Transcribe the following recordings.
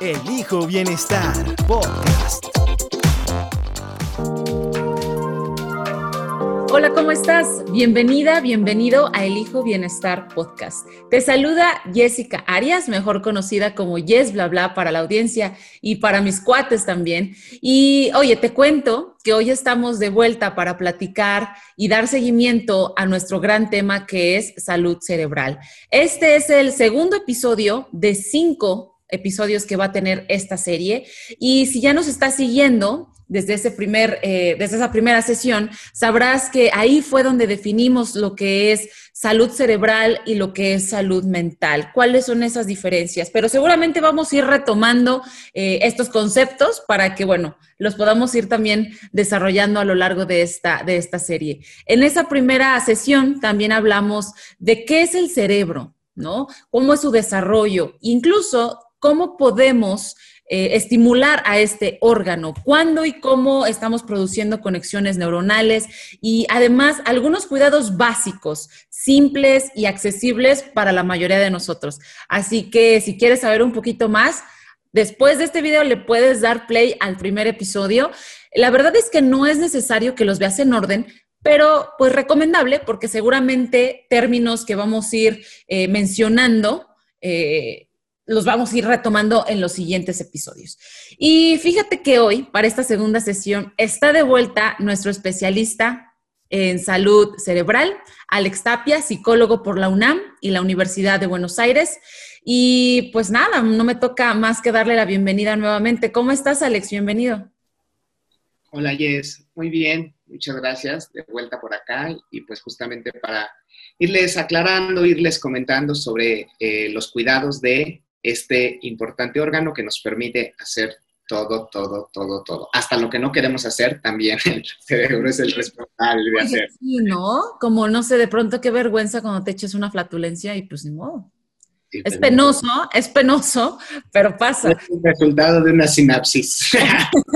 Elijo Bienestar Podcast. Hola, ¿cómo estás? Bienvenida, bienvenido a Elijo Bienestar Podcast. Te saluda Jessica Arias, mejor conocida como Yes Bla Bla para la audiencia y para mis cuates también. Y oye, te cuento que hoy estamos de vuelta para platicar y dar seguimiento a nuestro gran tema que es salud cerebral. Este es el segundo episodio de cinco episodios que va a tener esta serie. Y si ya nos estás siguiendo desde, ese primer, eh, desde esa primera sesión, sabrás que ahí fue donde definimos lo que es salud cerebral y lo que es salud mental. ¿Cuáles son esas diferencias? Pero seguramente vamos a ir retomando eh, estos conceptos para que, bueno, los podamos ir también desarrollando a lo largo de esta, de esta serie. En esa primera sesión también hablamos de qué es el cerebro, ¿no? ¿Cómo es su desarrollo? Incluso cómo podemos eh, estimular a este órgano, cuándo y cómo estamos produciendo conexiones neuronales y además algunos cuidados básicos, simples y accesibles para la mayoría de nosotros. Así que si quieres saber un poquito más, después de este video le puedes dar play al primer episodio. La verdad es que no es necesario que los veas en orden, pero pues recomendable porque seguramente términos que vamos a ir eh, mencionando eh, los vamos a ir retomando en los siguientes episodios. Y fíjate que hoy, para esta segunda sesión, está de vuelta nuestro especialista en salud cerebral, Alex Tapia, psicólogo por la UNAM y la Universidad de Buenos Aires. Y pues nada, no me toca más que darle la bienvenida nuevamente. ¿Cómo estás, Alex? Bienvenido. Hola, Jess. Muy bien. Muchas gracias. De vuelta por acá y pues justamente para irles aclarando, irles comentando sobre eh, los cuidados de este importante órgano que nos permite hacer todo, todo, todo, todo. Hasta lo que no queremos hacer, también el cerebro es el responsable de hacer. Sí, ¿no? Como, no sé, de pronto qué vergüenza cuando te eches una flatulencia y pues ni modo. es penoso, es penoso, pero pasa. Es el resultado de una sinapsis.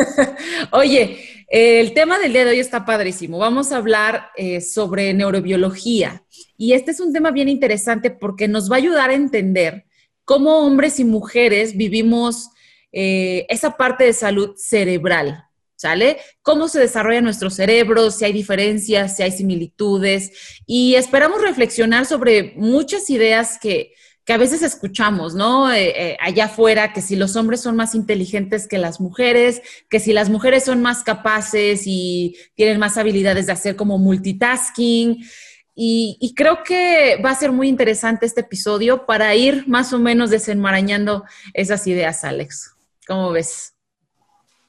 Oye, el tema del día de hoy está padrísimo. Vamos a hablar eh, sobre neurobiología. Y este es un tema bien interesante porque nos va a ayudar a entender cómo hombres y mujeres vivimos eh, esa parte de salud cerebral, ¿sale? Cómo se desarrolla nuestro cerebro, si hay diferencias, si hay similitudes. Y esperamos reflexionar sobre muchas ideas que, a veces escuchamos, ¿no? Eh, eh, allá afuera, que si los hombres son más inteligentes que las mujeres, que si las mujeres son más capaces y tienen más habilidades de hacer como multitasking. Y, creo que va a ser muy interesante este episodio para ir más o menos desenmarañando esas ideas, Alex. ¿Cómo ves?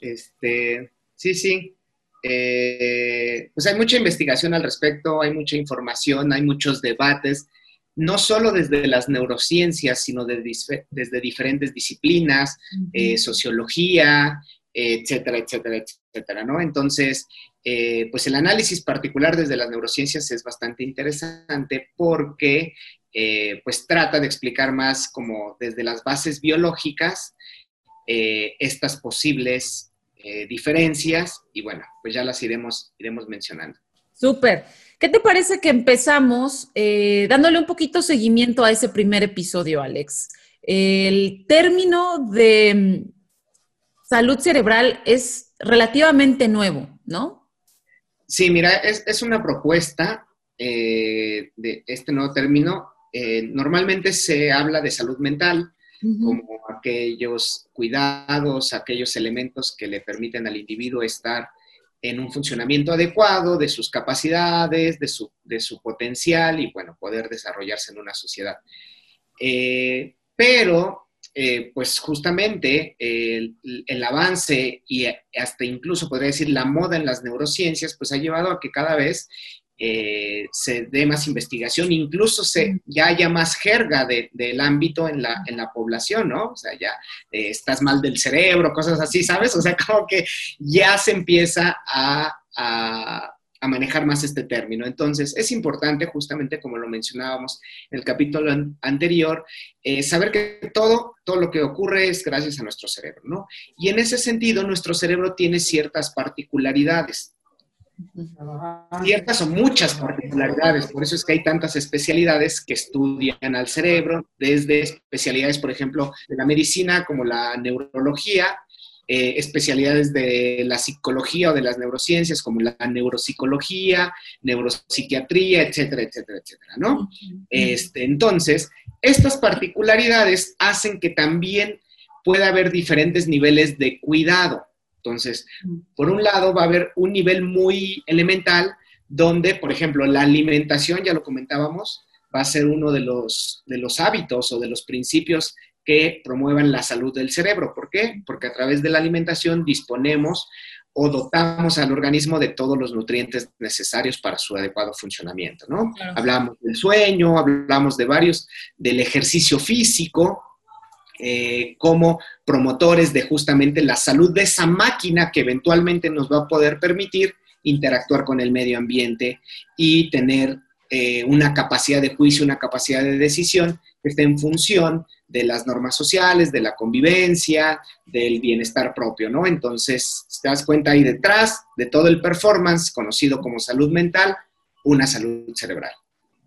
Este, sí, sí. Eh, pues hay mucha investigación al respecto, hay mucha información, hay muchos debates, no solo desde las neurociencias, sino desde diferentes disciplinas, eh, sociología, etcétera, etcétera, etcétera, ¿no? Entonces, eh, pues el análisis particular desde las neurociencias es bastante interesante porque eh, pues trata de explicar más como desde las bases biológicas eh, estas posibles diferencias y bueno, pues ya las iremos, iremos mencionando. Súper. ¿Qué te parece que empezamos dándole un poquito seguimiento a ese primer episodio, Alex? El término de mm, salud cerebral es relativamente nuevo, ¿no? Sí, mira, es, una propuesta eh, de este nuevo término. Eh, normalmente se habla de salud mental como aquellos cuidados, aquellos elementos que le permiten al individuo estar en un funcionamiento adecuado de sus capacidades, de su, de su potencial y, bueno, poder desarrollarse en una sociedad. Eh, pero eh, pues justamente el, avance y hasta incluso podría decir la moda en las neurociencias, pues ha llevado a que cada vez eh, se dé más investigación, incluso se, ya haya más jerga del ámbito en la, en la población, ¿no? O sea, ya eh, estás mal del cerebro, cosas así, ¿sabes? O sea, como que ya se empieza a, manejar más este término. Entonces, es importante, justamente como lo mencionábamos en el capítulo anterior, eh, saber que todo, todo lo que ocurre es gracias a nuestro cerebro, ¿no? Y en ese sentido, nuestro cerebro tiene ciertas particularidades ciertas o muchas particularidades, por eso es que hay tantas especialidades que estudian al cerebro, desde especialidades, por ejemplo, de la medicina como la neurología, eh, especialidades de la psicología o de las neurociencias como la neuropsicología, neuropsiquiatría, etcétera, etcétera, etcétera, ¿no? Este, entonces, estas particularidades hacen que también pueda haber diferentes niveles de cuidado. Entonces, por un lado va a haber un nivel muy elemental donde, por ejemplo, la alimentación, ya lo comentábamos, va a ser uno de los, de los hábitos o de los principios que promuevan la salud del cerebro. ¿Por qué? Porque a través de la alimentación disponemos o dotamos al organismo de todos los nutrientes necesarios para su adecuado funcionamiento, ¿no? Hablamos del sueño, hablamos de varios, del ejercicio físico, eh, como promotores de justamente la salud de esa máquina que eventualmente nos va a poder permitir interactuar con el medio ambiente y tener eh, una capacidad de juicio, una capacidad de decisión que esté en función de las normas sociales, de la convivencia, del bienestar propio, ¿no? Entonces, te das cuenta ahí detrás de todo el performance conocido como salud mental, una salud cerebral.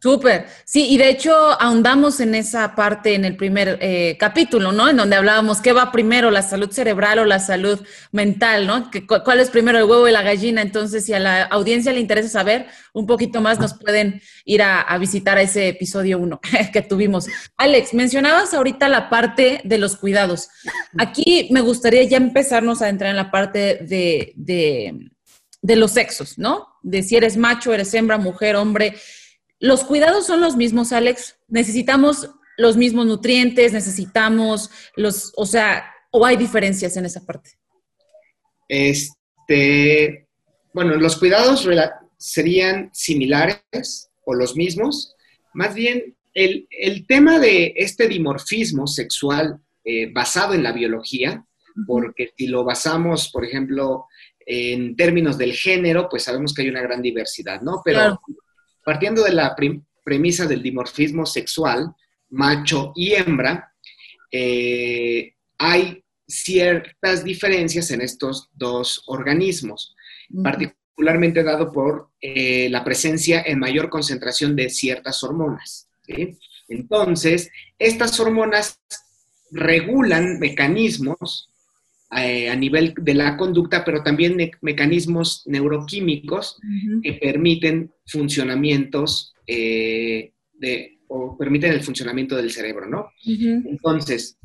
Súper, sí, y de hecho ahondamos en esa parte en el primer eh, capítulo, ¿no? En donde hablábamos qué va primero, la salud cerebral o la salud mental, ¿no? ¿Cuál es primero el huevo y la gallina? Entonces, si a la audiencia le interesa saber un poquito más, nos pueden ir a, visitar a ese episodio uno que tuvimos. Alex, mencionabas ahorita la parte de los cuidados. Aquí me gustaría ya empezarnos a entrar en la parte de, de los sexos, ¿no? De si eres macho, eres hembra, mujer, hombre ¿Los cuidados son los mismos, Alex? ¿Necesitamos los mismos nutrientes? ¿Necesitamos los, o sea, o hay diferencias en esa parte? Este, bueno, los cuidados serían similares o los mismos. Más bien, el, tema de este dimorfismo sexual eh, basado en la biología, porque si lo basamos, por ejemplo, en términos del género, pues sabemos que hay una gran diversidad, ¿no? Pero Partiendo de la premisa del dimorfismo sexual, macho y hembra, eh, hay ciertas diferencias en estos dos organismos, particularmente dado por eh, la presencia en mayor concentración de ciertas hormonas. Entonces, estas hormonas regulan mecanismos a nivel de la conducta, pero también mecanismos neuroquímicos que permiten funcionamientos eh, de, o permiten el funcionamiento del cerebro, ¿no? Entonces,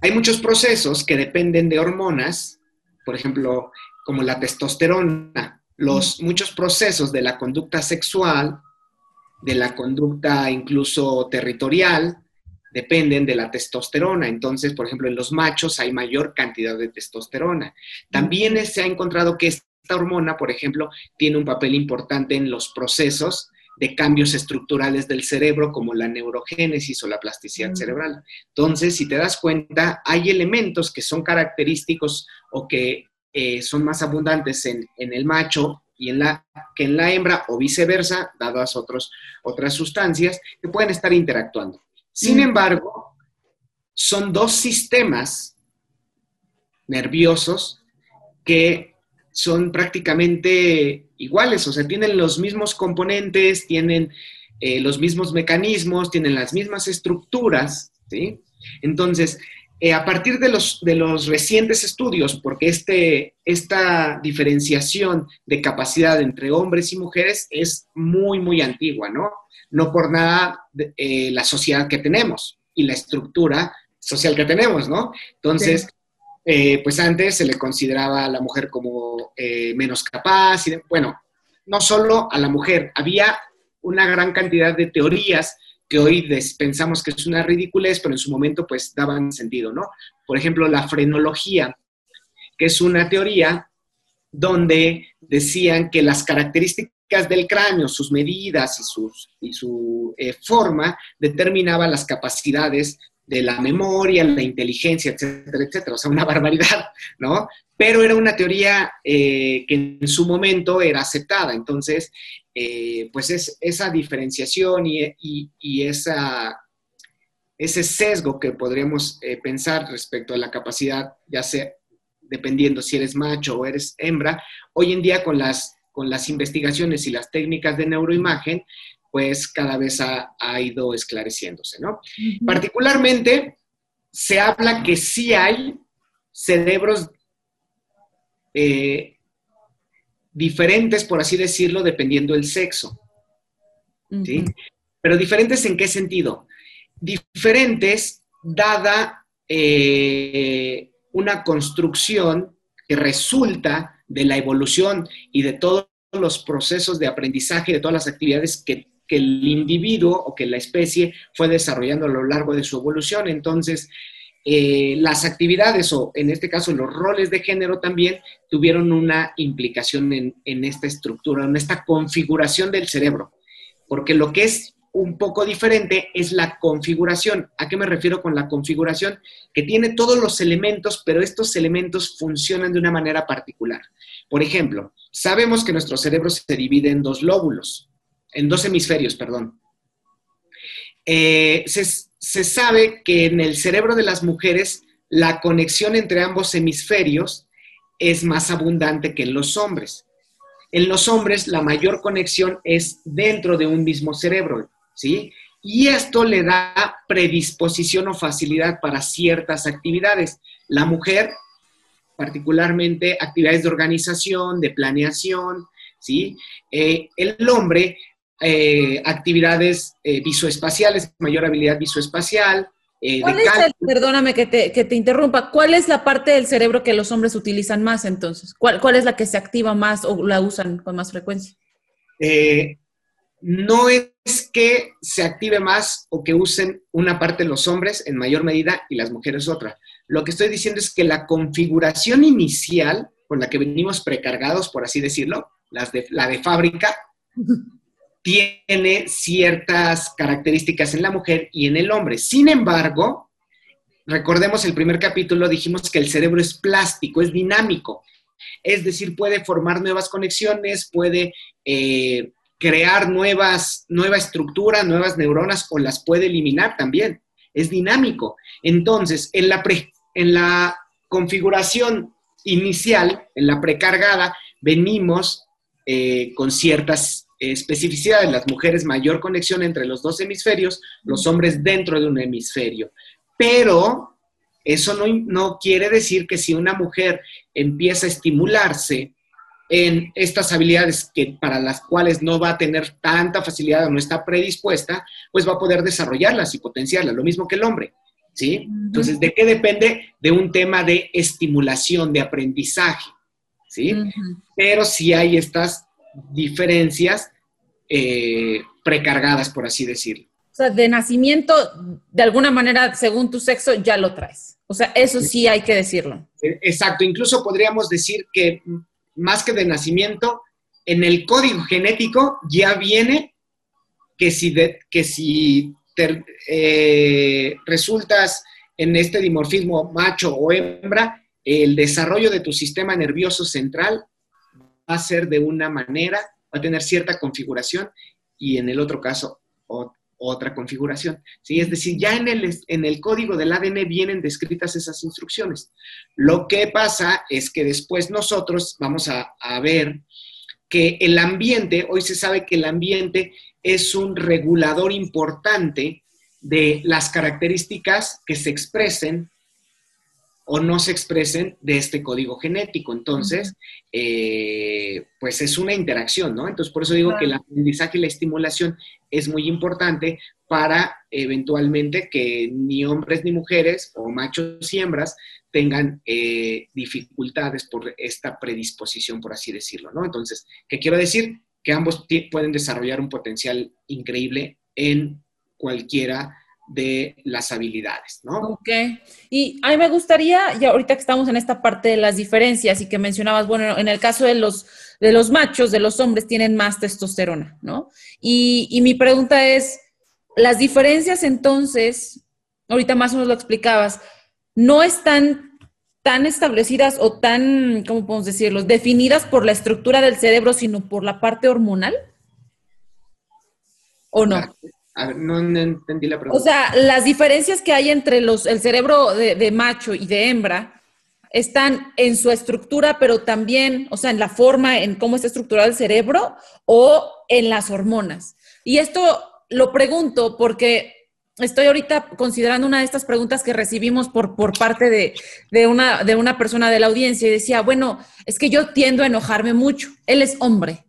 hay muchos procesos que dependen de hormonas, por ejemplo, como la testosterona, los muchos procesos de la conducta sexual, de la conducta incluso territorial, dependen de la testosterona. Entonces, por ejemplo, en los machos hay mayor cantidad de testosterona. También se ha encontrado que esta hormona, por ejemplo, tiene un papel importante en los procesos de cambios estructurales del cerebro, como la neurogénesis o la plasticidad cerebral. Entonces, si te das cuenta, hay elementos que son característicos o que eh, son más abundantes en, el macho y en la, que en la hembra o viceversa, dadas otros, otras sustancias que pueden estar interactuando. Sin mm. embargo, son dos sistemas nerviosos que son prácticamente iguales, o sea, tienen los mismos componentes, tienen eh, los mismos mecanismos, tienen las mismas estructuras, ¿sí? Entonces, eh, a partir de los, de los recientes estudios, porque este, esta diferenciación de capacidad entre hombres y mujeres es muy, muy antigua, ¿no? No por nada eh, la sociedad que tenemos y la estructura social que tenemos, ¿no? Entonces, eh, pues antes se le consideraba a la mujer como eh, menos capaz, y bueno, no solo a la mujer, había una gran cantidad de teorías que hoy pensamos que es una ridiculez, pero en su momento pues daban sentido, ¿no? Por ejemplo, la frenología, que es una teoría donde decían que las características características del cráneo, sus medidas y, y su eh, forma determinaban las capacidades de la memoria, la inteligencia, etcétera, etcétera. O sea, una barbaridad, ¿no? Pero era una teoría eh, que en su momento era aceptada. Entonces, eh, pues es, esa diferenciación y, esa, ese sesgo que podríamos pensar respecto a la capacidad, ya sea dependiendo si eres macho o eres hembra, hoy en día con las, con las investigaciones y las técnicas de neuroimagen, pues cada vez ha, ido esclareciéndose, ¿no? Particularmente, se habla que sí hay cerebros eh, diferentes, por así decirlo, dependiendo del sexo. ¿sí? Pero diferentes en qué sentido? Diferentes dada eh, una construcción que resulta de la evolución y de todos los procesos de aprendizaje, de todas las actividades que que el individuo o que la especie fue desarrollando a lo largo de su evolución. Entonces, eh, las actividades o en este caso los roles de género también tuvieron una implicación en, en, esta estructura, en esta configuración del cerebro, porque lo que es un poco diferente es la configuración. ¿A qué me refiero con la configuración? Que tiene todos los elementos, pero estos elementos funcionan de una manera particular. Por ejemplo, sabemos que nuestro cerebro se divide en dos lóbulos, en dos hemisferios, perdón. Eh, se, sabe que en el cerebro de las mujeres la conexión entre ambos hemisferios es más abundante que en los hombres. En los hombres la mayor conexión es dentro de un mismo cerebro, ¿sí? Y esto le da predisposición o facilidad para ciertas actividades. La mujer, particularmente actividades de organización, de planeación, ¿sí? Eh, el hombre eh, actividades eh, visoespaciales, mayor habilidad visoespacial. Eh, ¿Cuál es perdóname que te, interrumpa, ¿cuál es la parte del cerebro que los hombres utilizan más entonces? ¿Cuál, ¿Cuál, es la que se activa más o la usan con más frecuencia? no es que se active más o que usen una parte los hombres en mayor medida y las mujeres otra. Lo que estoy diciendo es que la configuración inicial con la que venimos precargados, por así decirlo, las de, la de fábrica, tiene ciertas características en la mujer y en el hombre. Sin embargo, recordemos el primer capítulo, dijimos que el cerebro es plástico, es dinámico. Es decir, puede formar nuevas conexiones, puede eh, crear nuevas, nueva estructura, nuevas neuronas o las puede eliminar también. Es dinámico. Entonces, en la, en la configuración inicial, en la precargada, venimos eh, con ciertas especificidades, las mujeres mayor conexión entre los dos hemisferios, los hombres dentro de un hemisferio. Pero eso no, no quiere decir que si una mujer empieza a estimularse en estas habilidades que, para las cuales no va a tener tanta facilidad o no está predispuesta, pues va a poder desarrollarlas y potenciarlas, lo mismo que el hombre. ¿Sí? Entonces, ¿de qué depende? De un tema de estimulación, de aprendizaje, ¿sí? Pero si hay estas diferencias eh, precargadas, por así decirlo. O sea, de nacimiento, de alguna manera, según tu sexo, ya lo traes. O sea, eso sí hay que decirlo. E, exacto, incluso podríamos decir que más que de nacimiento, en el código genético ya viene que si, que si eh, resultas en este dimorfismo macho o hembra, el desarrollo de tu sistema nervioso central va a ser de una manera, va a tener cierta configuración y en el otro caso otra configuración. ¿sí? Es decir, ya en el, en el código del ADN vienen descritas esas instrucciones. Lo que pasa es que después nosotros vamos a, a ver que el ambiente, hoy se sabe que el ambiente es un regulador importante de las características que se expresen o no se expresen de este código genético. Entonces, eh, pues es una interacción, ¿no? Entonces, por eso digo que el aprendizaje y la estimulación es muy importante para eventualmente que ni hombres ni mujeres o machos y hembras tengan eh, dificultades por esta predisposición, por así decirlo, ¿no? Entonces, ¿qué quiero decir? Que ambos pueden desarrollar un potencial increíble en cualquiera de las habilidades, ¿no? Ok. Y a mí me gustaría, ya ahorita que estamos en esta parte de las diferencias y que mencionabas, bueno, en el caso de los, de los machos, de los hombres, tienen más testosterona, ¿no? Y, y mi pregunta es, las diferencias entonces, ahorita más o menos lo explicabas, no están tan establecidas o tan, ¿cómo podemos decirlo?, definidas por la estructura del cerebro, sino por la parte hormonal. ¿O no? A ver, no entendí la pregunta. O sea, las diferencias que hay entre los, el cerebro de, macho y de hembra están en su estructura, pero también, o sea, en la forma, en cómo está estructurado el cerebro o en las hormonas. Y esto lo pregunto porque estoy ahorita considerando una de estas preguntas que recibimos por, por parte de, de, una, de una persona de la audiencia y decía, bueno, es que yo tiendo a enojarme mucho. Él es hombre.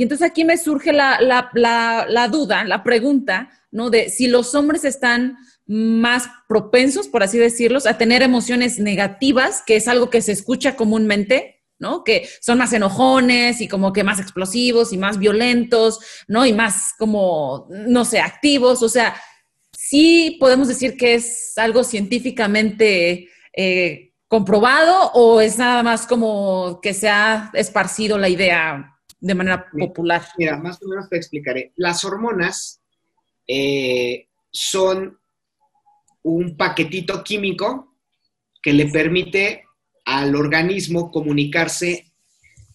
Y entonces aquí me surge la, duda, la pregunta, ¿no? De si los hombres están más propensos, por así decirlos, a tener emociones negativas, que es algo que se escucha comúnmente, ¿no? Que son más enojones y como que más explosivos y más violentos, ¿no? Y más como, no sé, activos. O sea, sí podemos decir que es algo científicamente eh, comprobado o es nada más como que se ha esparcido la idea de manera popular? Mira, más o menos te explicaré. Las hormonas eh, son un paquetito químico que le permite al organismo comunicarse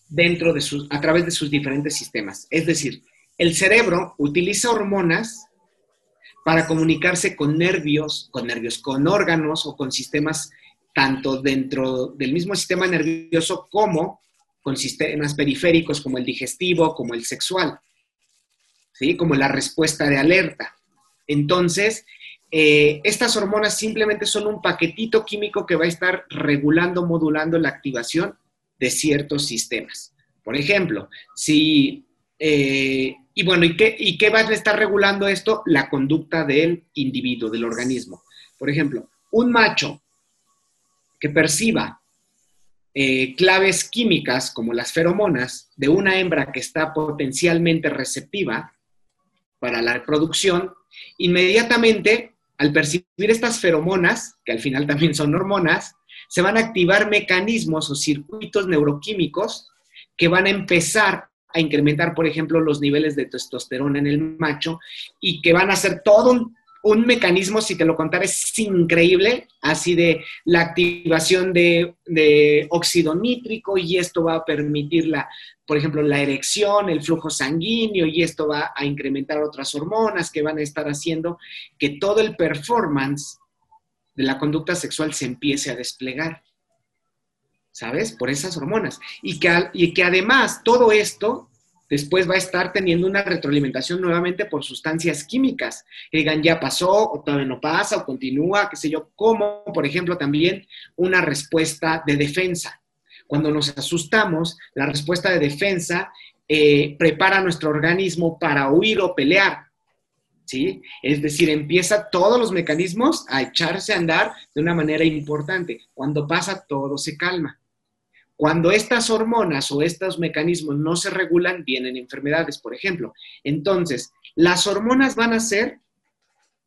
dentro de sus, a través de sus diferentes sistemas. Es decir, el cerebro utiliza hormonas para comunicarse con nervios, con nervios, con órganos o con sistemas tanto dentro del mismo sistema nervioso como con sistemas periféricos como el digestivo, como el sexual, ¿sí? como la respuesta de alerta. Entonces, eh, estas hormonas simplemente son un paquetito químico que va a estar regulando, modulando la activación de ciertos sistemas. Por ejemplo, si, eh, y bueno, ¿y qué, ¿y qué va a estar regulando esto? La conducta del individuo, del organismo. Por ejemplo, un macho que perciba eh, claves químicas como las feromonas de una hembra que está potencialmente receptiva para la reproducción, inmediatamente al percibir estas feromonas, que al final también son hormonas, se van a activar mecanismos o circuitos neuroquímicos que van a empezar a incrementar, por ejemplo, los niveles de testosterona en el macho y que van a hacer todo un un mecanismo, si te lo contara, es increíble, así de la activación de, óxido nítrico y esto va a permitir, la, por ejemplo, la erección, el flujo sanguíneo y esto va a incrementar otras hormonas que van a estar haciendo que todo el performance de la conducta sexual se empiece a desplegar. ¿Sabes? Por esas hormonas. Y que, y que además todo esto después va a estar teniendo una retroalimentación nuevamente por sustancias químicas. Que digan, ya pasó, o todavía no pasa, o continúa, qué sé yo, como, por ejemplo, también una respuesta de defensa. Cuando nos asustamos, la respuesta de defensa eh, prepara nuestro organismo para huir o pelear. ¿Sí? Es decir, empieza todos los mecanismos a echarse a andar de una manera importante. Cuando pasa, todo se calma. Cuando estas hormonas o estos mecanismos no se regulan, vienen enfermedades, por ejemplo. Entonces, las hormonas van a ser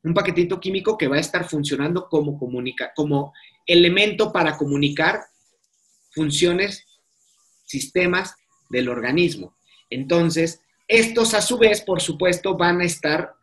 un paquetito químico que va a estar funcionando como, como elemento para comunicar funciones, sistemas del organismo. Entonces, estos a su vez, por supuesto, van a estar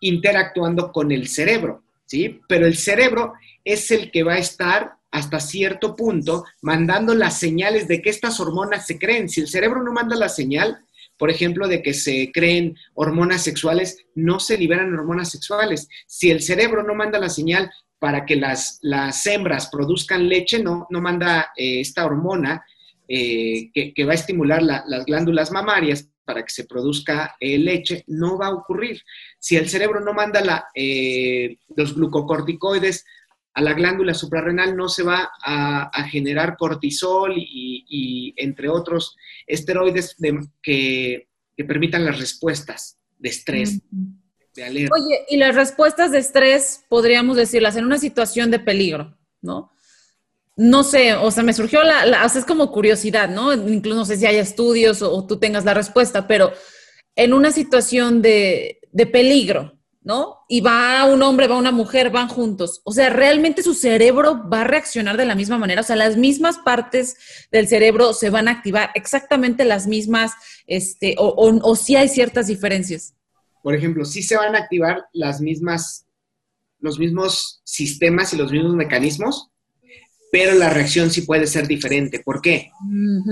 interactuando con el cerebro, ¿sí? Pero el cerebro es el que va a estar hasta cierto punto, mandando las señales de que estas hormonas se creen. Si el cerebro no manda la señal, por ejemplo, de que se creen hormonas sexuales, no se liberan hormonas sexuales. Si el cerebro no manda la señal para que las, las hembras produzcan leche, no, no manda eh, esta hormona eh, que, va a estimular las glándulas mamarias para que se produzca eh, leche, no va a ocurrir. Si el cerebro no manda la, los glucocorticoides a la glándula suprarrenal no se va a, generar cortisol y, entre otros esteroides que, permitan las respuestas de estrés, de alerta. Oye, y las respuestas de estrés, podríamos decirlas, en una situación de peligro, ¿no? No sé, o sea, me surgió la, o sea, es como curiosidad, ¿no? Incluso no sé si hay estudios o, tú tengas la respuesta, pero en una situación de, de peligro, ¿no? Y va un hombre, va una mujer, van juntos. O sea, realmente su cerebro va a reaccionar de la misma manera. O sea, las mismas partes del cerebro se van a activar, exactamente las mismas, este, o, o, sí hay ciertas diferencias. Por ejemplo, sí se van a activar las mismas, los mismos sistemas y los mismos mecanismos, pero la reacción sí puede ser diferente. ¿Por qué?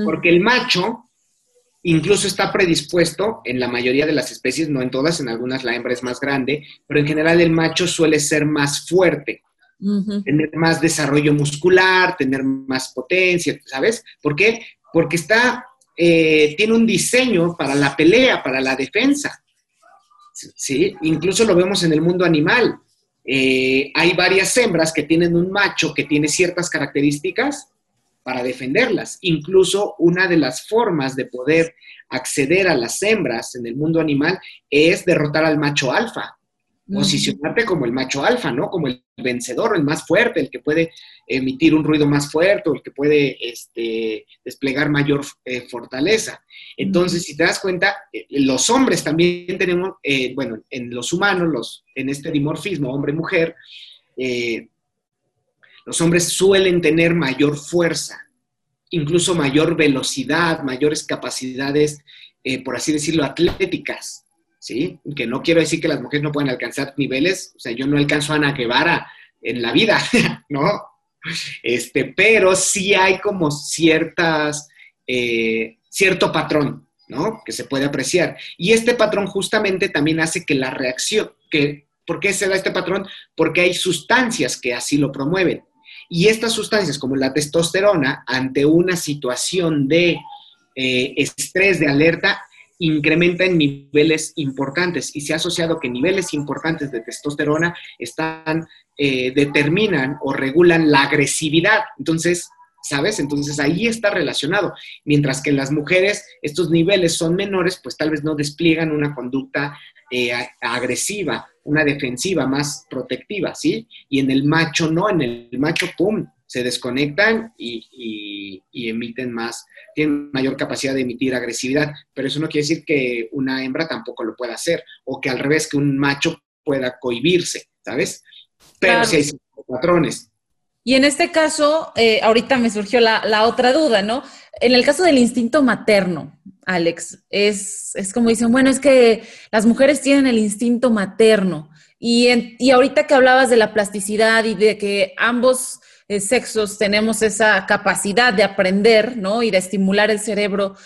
Porque el macho incluso está predispuesto en la mayoría de las especies, no en todas, en algunas la hembra es más grande, pero en general el macho suele ser más fuerte, tener más desarrollo muscular, tener más potencia, ¿sabes? ¿Por qué? Porque está, eh, tiene un diseño para la pelea, para la defensa. ¿Sí? Incluso lo vemos en el mundo animal. Eh, hay varias hembras que tienen un macho que tiene ciertas características para defenderlas. Incluso una de las formas de poder acceder a las hembras en el mundo animal es derrotar al macho alfa, posicionarte como el macho alfa, ¿no? Como el vencedor, el más fuerte, el que puede emitir un ruido más fuerte, o el que puede este, desplegar mayor eh, fortaleza. Entonces, si te das cuenta, eh, los hombres también tenemos, eh, bueno, en los humanos, los, en este dimorfismo hombre-mujer, los hombres suelen tener mayor fuerza, incluso mayor velocidad, mayores capacidades, eh, por así decirlo, atléticas, ¿sí? Que no quiero decir que las mujeres no pueden alcanzar niveles, o sea, yo no alcanzo a Ana Guevara en la vida, ¿no? Este, pero sí hay como ciertas, eh, cierto patrón, ¿no? Que se puede apreciar. Y este patrón justamente también hace que la reacción, que, ¿por qué se da este patrón? Porque hay sustancias que así lo promueven. Y estas sustancias, como la testosterona, ante una situación de eh, estrés, de alerta, incrementa en niveles importantes y se ha asociado que niveles importantes de testosterona están, eh, determinan o regulan la agresividad. Entonces, ¿sabes? Entonces ahí está relacionado. Mientras que en las mujeres estos niveles son menores, pues tal vez no despliegan una conducta eh, agresiva, una defensiva más protectiva, ¿sí? Y en el macho no, en el macho, ¡pum!, se desconectan y, emiten más, tienen mayor capacidad de emitir agresividad, pero eso no quiere decir que una hembra tampoco lo pueda hacer, o que al revés, que un macho pueda cohibirse, ¿sabes? Pero si hay patrones. Y en este caso, eh, ahorita me surgió la, otra duda, ¿no? En el caso del instinto materno, Alex, es, como dicen, bueno, es que las mujeres tienen el instinto materno. Y, y ahorita que hablabas de la plasticidad y de que ambos eh, sexos tenemos esa capacidad de aprender, ¿no? Y de estimular el cerebro,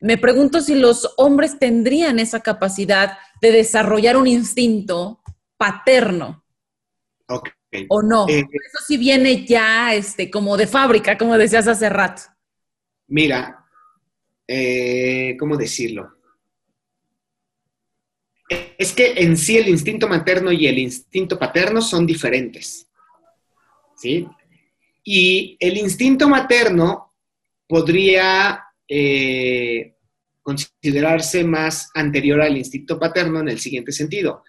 me pregunto si los hombres tendrían esa capacidad de desarrollar un instinto paterno. ¿O no? Eh, Eso sí viene ya este, como de fábrica, como decías hace rato. Mira, eh, ¿cómo decirlo? Es que en sí el instinto materno y el instinto paterno son diferentes. ¿Sí? Y el instinto materno podría eh, considerarse más anterior al instinto paterno en el siguiente sentido.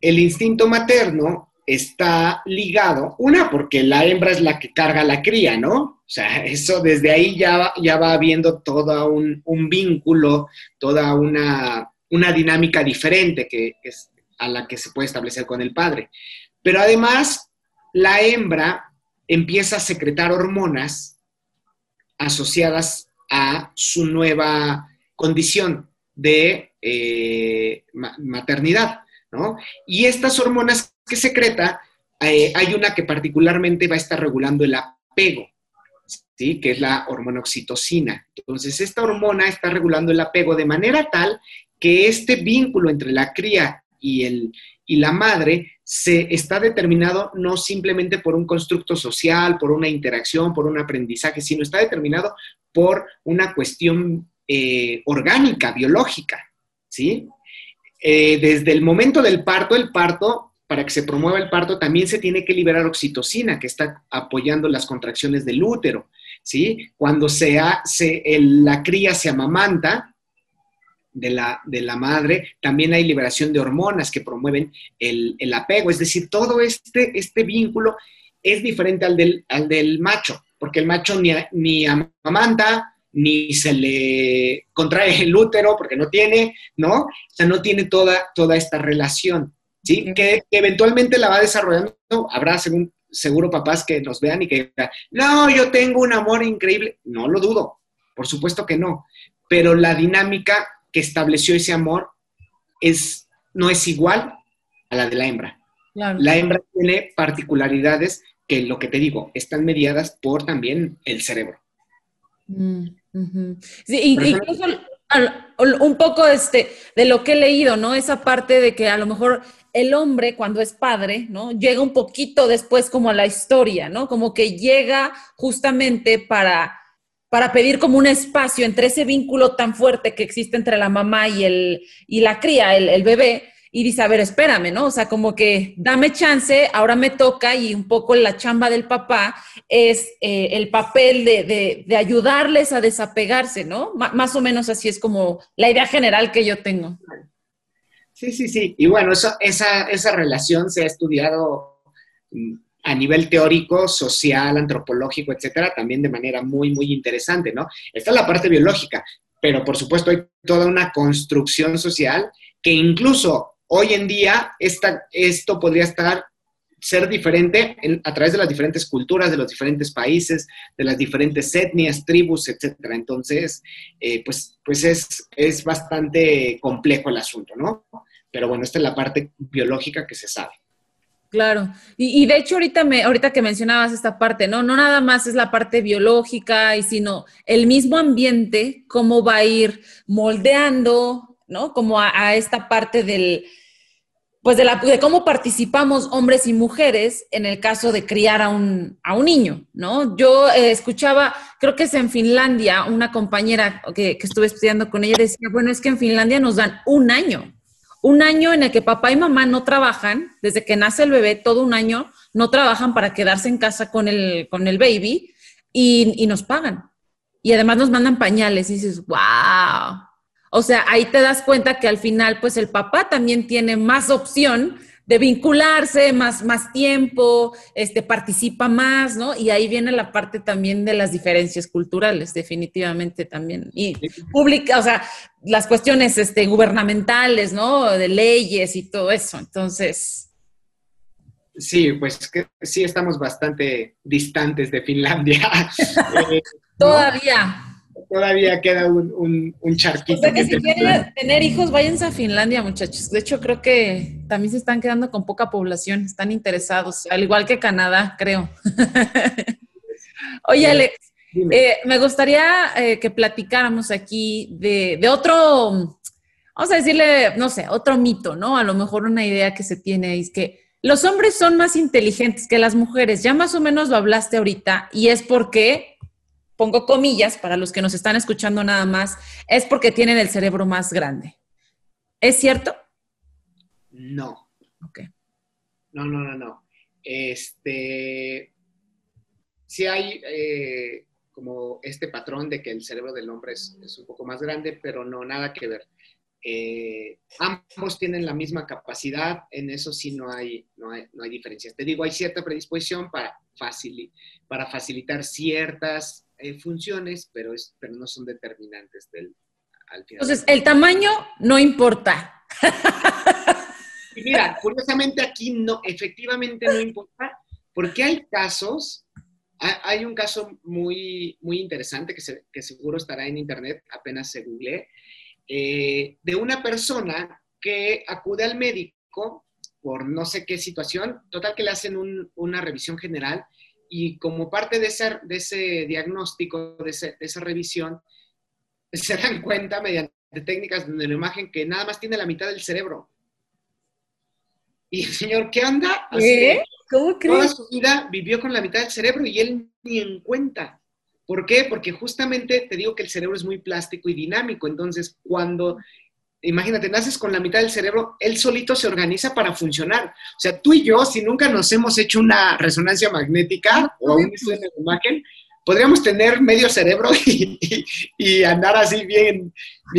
El instinto materno está ligado, una, porque la hembra es la que carga la cría, ¿no? O sea, eso desde ahí ya, ya va habiendo todo un, vínculo, toda una, dinámica diferente que es a la que se puede establecer con el padre. Pero además, la hembra empieza a secretar hormonas asociadas a su nueva condición de eh, maternidad, ¿no? Y estas hormonas que secreta, eh, hay una que particularmente va a estar regulando el apego, ¿sí? que es la hormona oxitocina. Entonces, esta hormona está regulando el apego de manera tal que este vínculo entre la cría y, el, y la madre se está determinado no simplemente por un constructo social, por una interacción, por un aprendizaje, sino está determinado por una cuestión eh, orgánica, biológica, ¿sí? Eh, desde el momento del parto, el parto para que se promueva el parto, también se tiene que liberar oxitocina, que está apoyando las contracciones del útero, ¿sí? Cuando se, la cría se amamanta de la, de la, madre, también hay liberación de hormonas que promueven el, apego, es decir, todo este, este vínculo es diferente al del, al del macho, porque el macho ni, ni amamanta, ni se le contrae el útero porque no tiene, ¿no? O sea, no tiene toda, toda esta relación. ¿Sí? Que, eventualmente la va desarrollando. Habrá según, seguro papás que nos vean y que digan, no, yo tengo un amor increíble. No lo dudo, por supuesto que no. Pero la dinámica que estableció ese amor es, no es igual a la de la hembra. La hembra tiene particularidades que, lo que te digo, están mediadas por también el cerebro. Mm, sí, incluso un poco este, de lo que he leído, ¿no? Esa parte de que a lo mejor el hombre cuando es padre, ¿no? Llega un poquito después como a la historia, ¿no? Como que llega justamente para, para pedir como un espacio entre ese vínculo tan fuerte que existe entre la mamá y, el, y la cría, el, el bebé, y dice, a ver, espérame, ¿no? O sea, como que dame chance, ahora me toca y un poco la chamba del papá es eh, el papel de, de, ayudarles a desapegarse, ¿no? más o menos así es como la idea general que yo tengo. Sí, sí, sí. Y bueno, eso, esa, esa relación se ha estudiado mm, a nivel teórico, social, antropológico, etcétera, también de manera muy, muy interesante, ¿no? Esta es la parte biológica, pero por supuesto hay toda una construcción social que incluso Hoy en día esta, esto podría estar ser diferente a través de las diferentes culturas, de los diferentes países, de las diferentes etnias, tribus, etcétera. Entonces, eh, pues, pues es, es bastante complejo el asunto, ¿no? Pero bueno, esta es la parte biológica que se sabe. Claro, y, de hecho ahorita me, ahorita que mencionabas esta parte, ¿no? No nada más es la parte biológica, y sino el mismo ambiente, cómo va a ir moldeando, ¿no? Como a esta parte del, pues de, la, de, cómo participamos hombres y mujeres en el caso de criar a un, a un niño, ¿no? Yo eh, escuchaba, creo que es en Finlandia, una compañera que, que, estuve estudiando con ella decía, bueno, es que en Finlandia nos dan un año, un año en el que papá y mamá no trabajan, desde que nace el bebé, todo un año, no trabajan para quedarse en casa con el, con el baby y, y nos pagan. Y además nos mandan pañales y dices, wow, o sea, ahí te das cuenta que al final, pues el papá también tiene más opción de vincularse, más, más tiempo, este, participa más, ¿no? Y ahí viene la parte también de las diferencias culturales, definitivamente también. Y pública, o sea, las cuestiones este, gubernamentales, ¿no? De leyes y todo eso. Entonces. Sí, pues que sí estamos bastante distantes de Finlandia. Eh, Todavía todavía queda un, un, charquito. O sea que, si quieren tener hijos, váyanse a Finlandia, muchachos. De hecho, creo que también se están quedando con poca población, están interesados, al igual que Canadá, creo. Oye, Alex, eh, me gustaría eh, que platicáramos aquí de, de otro, vamos a decirle, no sé, otro mito, ¿no? A lo mejor una idea que se tiene es que los hombres son más inteligentes que las mujeres. Ya más o menos lo hablaste ahorita y es porque pongo comillas para los que nos están escuchando nada más, es porque tienen el cerebro más grande. ¿Es cierto? No. Ok. No, no, no, no. Este, sí hay eh, como este patrón de que el cerebro del hombre es, un poco más grande, pero no, nada que ver. Eh, ambos tienen la misma capacidad, en eso sí no hay, no hay, no hay diferencias. Te digo, hay cierta predisposición para, para facilitar ciertas eh, funciones, pero, es, pero no son determinantes del, al final. Entonces, el tamaño no importa. Y mira, curiosamente aquí no, efectivamente no importa, porque hay casos, hay un caso muy, muy interesante que, que seguro estará en internet, apenas se google, eh, de una persona que acude al médico por no sé qué situación, total que le hacen una revisión general y como parte de ese, de ese diagnóstico, de, esa revisión, se dan cuenta mediante técnicas de neuroimagen que nada más tiene la mitad del cerebro. Y el señor, ¿qué onda? ¿Qué? ¿Cómo crees? Toda su vida vivió con la mitad del cerebro y él ni en cuenta. ¿Por qué? Porque justamente te digo que el cerebro es muy plástico y dinámico. Entonces, cuando imagínate, naces con la mitad del cerebro, él solito se organiza para funcionar. O sea, tú y yo, si nunca nos hemos hecho una resonancia magnética o un estudio de imagen, podríamos tener medio cerebro y, andar así bien,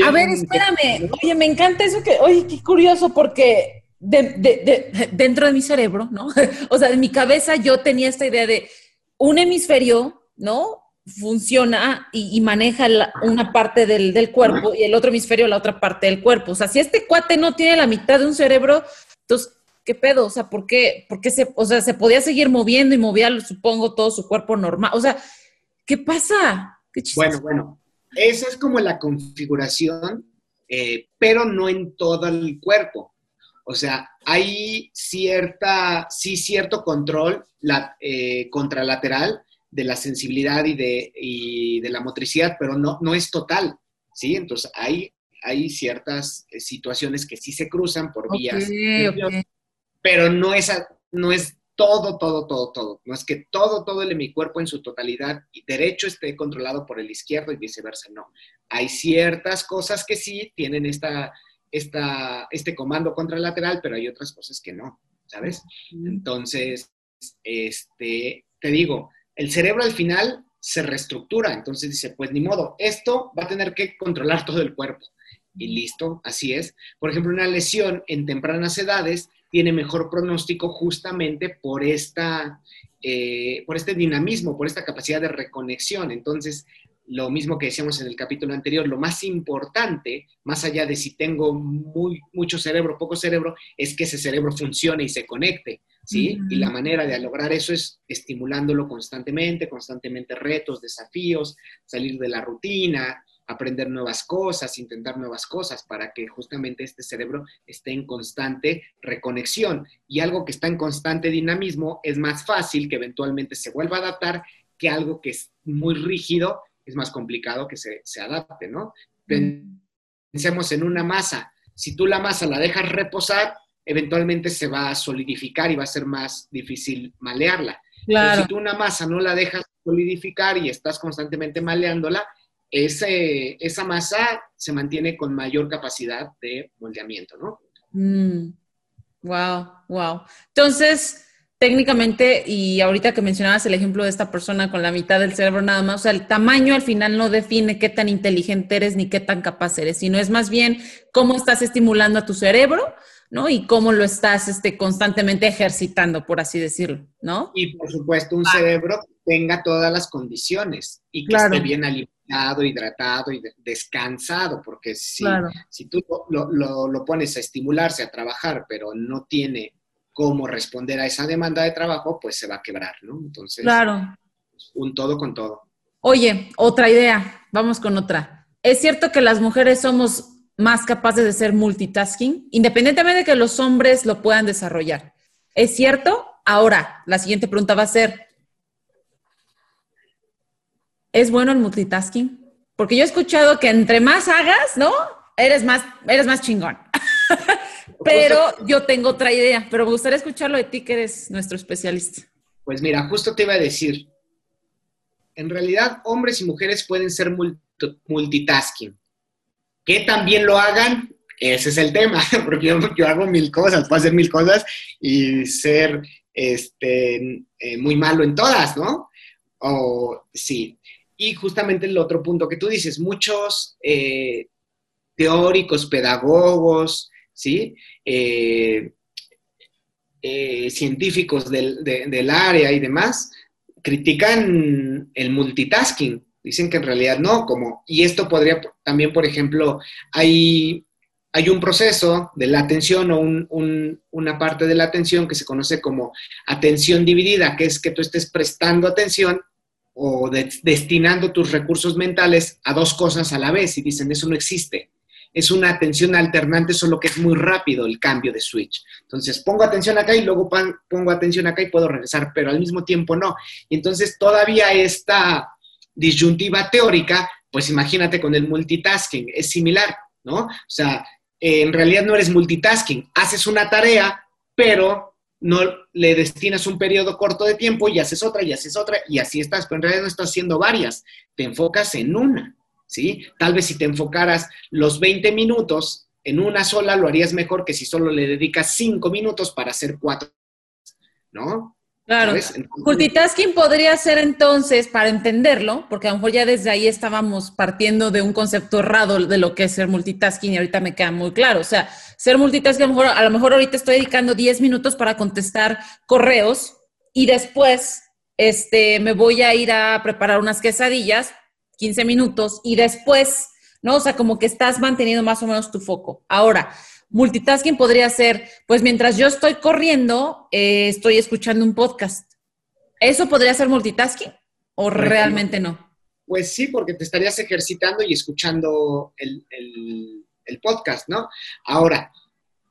A ver, espérame. Oye, me encanta eso que, oye, qué curioso, porque dentro de mi cerebro, ¿no? o sea, en mi cabeza yo tenía esta idea de un hemisferio, ¿no? Funciona y, maneja una parte del, cuerpo y el otro hemisferio la otra parte del cuerpo. O sea, si este cuate no tiene la mitad de un cerebro, entonces ¿qué pedo? O sea, ¿por qué? ¿Por qué se, o sea, se podía seguir moviendo y movía, supongo, todo su cuerpo normal? O sea, ¿qué pasa? ¿Qué bueno, bueno, esa es como la configuración, eh, pero no en todo el cuerpo. O sea, hay cierta, sí, cierto control la, eh, contralateral de la sensibilidad y de, y de la motricidad, pero no, no es total, ¿sí? Entonces, hay, hay ciertas eh, situaciones que sí se cruzan por vías, pero no es, no es todo, todo, todo, todo. No es que todo, todo el mi cuerpo en su totalidad y derecho esté controlado por el izquierdo y viceversa, no. Hay ciertas cosas que sí tienen esta, esta, este comando contralateral, pero hay otras cosas que no, ¿sabes? Entonces, este, te digo, el cerebro al final se reestructura, entonces dice, pues ni modo, esto va a tener que controlar todo el cuerpo. Y listo, así es. Por ejemplo, una lesión en tempranas edades tiene mejor pronóstico justamente por, esta, eh, por este dinamismo, por esta capacidad de reconexión. Entonces, lo mismo que decíamos en el capítulo anterior, lo más importante, más allá de si tengo muy, mucho cerebro, poco cerebro, es que ese cerebro funcione y se conecte. ¿Sí? Y la manera de lograr eso es estimulándolo constantemente, constantemente retos, desafíos, salir de la rutina, aprender nuevas cosas, intentar nuevas cosas para que justamente este cerebro esté en constante reconexión. Y algo que está en constante dinamismo es más fácil que eventualmente se vuelva a adaptar que algo que es muy rígido, es más complicado que se, se adapte, ¿no? Pensemos en una masa. Si tú la masa la dejas reposar, eventualmente se va a solidificar y va a ser más difícil malearla. Pero si tú una masa no la dejas solidificar y estás constantemente maleándola, ese, esa masa se mantiene con mayor capacidad de moldeamiento, ¿no? Wow, mm. wow. Entonces, técnicamente, y ahorita que mencionabas el ejemplo de esta persona con la mitad del cerebro nada más, o sea, el tamaño al final no define qué tan inteligente eres ni qué tan capaz eres, sino es más bien cómo estás estimulando a tu cerebro ¿no? Y cómo lo estás este, constantemente ejercitando, por así decirlo, ¿no? Y por supuesto, un cerebro que tenga todas las condiciones y que esté bien alimentado, hidratado y descansado, porque si, si tú lo, lo, pones a estimularse, a trabajar, pero no tiene cómo responder a esa demanda de trabajo, pues se va a quebrar, ¿no? Entonces, claro. un todo con todo. Oye, otra idea, vamos con otra. ¿Es cierto que las mujeres somos más capaces de ser multitasking, independientemente de que los hombres lo puedan desarrollar. ¿Es cierto? Ahora, la siguiente pregunta va a ser, ¿es bueno el multitasking? Porque yo he escuchado que entre más hagas, ¿no? Eres más, eres más chingón. pero yo tengo otra idea, pero me gustaría escucharlo de ti, que eres nuestro especialista. Pues mira, justo te iba a decir, en realidad hombres y mujeres pueden ser multitasking. Que también lo hagan, ese es el tema, porque yo, hago mil cosas, puedo hacer mil cosas y ser este, eh, muy malo en todas, ¿no? O sí. Y justamente el otro punto que tú dices, muchos eh, teóricos, pedagogos, ¿sí? Eh, científicos del, del área y demás, critican el multitasking, Dicen que en realidad no, como, y esto podría también, por ejemplo, hay, hay un proceso de la atención o una parte de la atención que se conoce como atención dividida, que es que tú estés prestando atención o destinando tus recursos mentales a dos cosas a la vez y dicen, eso no existe. Es una atención alternante, solo que es muy rápido el cambio de switch. Entonces, pongo atención acá y luego pongo atención acá y puedo regresar, pero al mismo tiempo no. Y entonces todavía está disyuntiva teórica, pues imagínate con el multitasking, es similar, ¿no? O sea, en realidad no eres multitasking, haces una tarea, pero no le destinas un periodo corto de tiempo y haces otra y haces otra y así estás, pero en realidad no estás haciendo varias, te enfocas en una, ¿sí? Tal vez si te enfocaras los 20 minutos en una sola, lo harías mejor que si solo le dedicas 5 minutos para hacer cuatro, ¿no? Claro. Multitasking podría ser entonces, para entenderlo, porque a lo mejor ya desde ahí estábamos partiendo de un concepto errado de lo que es ser multitasking y ahorita me queda muy claro. O sea, ser multitasking, a lo mejor, a lo mejor ahorita estoy dedicando 10 minutos para contestar correos y después este, me voy a ir a preparar unas quesadillas, 15 minutos, y después, ¿no? O sea, como que estás manteniendo más o menos tu foco. Ahora, multitasking podría ser, pues mientras yo estoy corriendo, eh, estoy escuchando un podcast. ¿Eso podría ser multitasking o realmente no? Pues sí, porque te estarías ejercitando y escuchando el, podcast, ¿no? Ahora,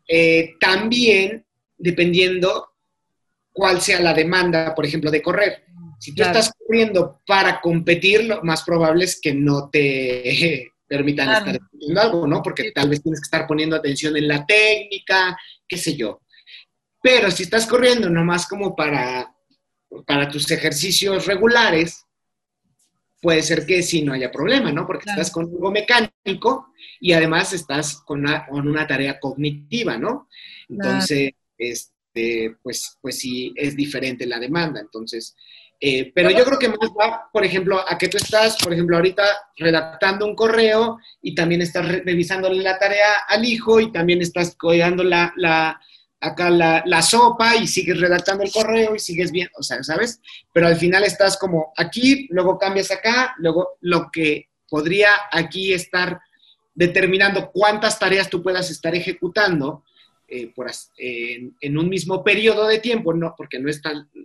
eh, también dependiendo cuál sea la demanda, por ejemplo, de correr. Si tú estás corriendo para competir, lo más probable es que no te permitan estar haciendo algo, ¿no? Porque tal vez tienes que estar poniendo atención en la técnica, qué sé yo. Pero si estás corriendo nomás como para, para tus ejercicios regulares, puede ser que sí no haya problema, ¿no? Porque estás con algo mecánico y además estás con una, con una tarea cognitiva, ¿no? Entonces, este, pues, pues sí es diferente la demanda. Entonces, eh, pero yo creo que más va, por ejemplo, a que tú estás, por ejemplo, ahorita redactando un correo y también estás revisándole la tarea al hijo y también estás cuidando la, la acá la, la, sopa y sigues redactando el correo y sigues bien, o sea, ¿sabes? Pero al final estás como aquí, luego cambias acá, luego lo que podría aquí estar determinando cuántas tareas tú puedas estar ejecutando, eh, por, en, un mismo periodo de tiempo, no, porque no, es